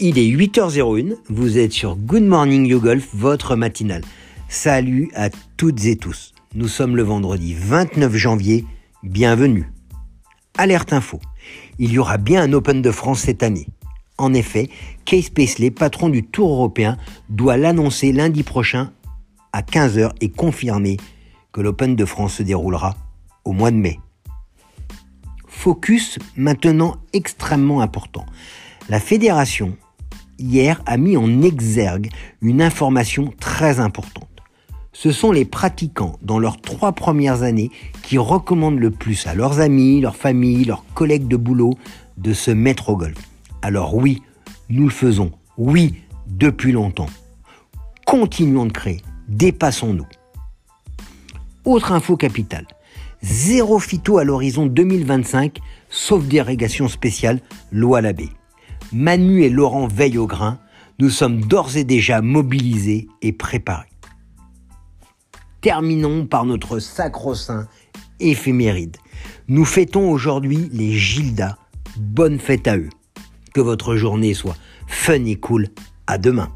Il est 8h01, vous êtes sur Good Morning You Golf, votre matinale. Salut à toutes et tous. Nous sommes le vendredi 29 janvier, bienvenue. Alerte info, il y aura bien un Open de France cette année. En effet, Case Paisley, patron du Tour européen, doit l'annoncer lundi prochain à 15h et confirmer que l'Open de France se déroulera au mois de mai. Focus maintenant extrêmement important. La fédération hier a mis en exergue une information très importante. Ce sont les pratiquants dans leurs trois premières années qui recommandent le plus à leurs amis, leurs familles, leurs collègues de boulot de se mettre au golf. Alors oui, nous le faisons. Oui, depuis longtemps. Continuons de créer. Dépassons-nous. Autre info capitale. Zéro phyto à l'horizon 2025, sauf dérégation spéciale, loi Labbé. Manu et Laurent veillent au grain. Nous sommes d'ores et déjà mobilisés et préparés. Terminons par notre sacro-saint éphéméride. Nous fêtons aujourd'hui les Gildas. Bonne fête à eux. Que votre journée soit fun et cool. À demain.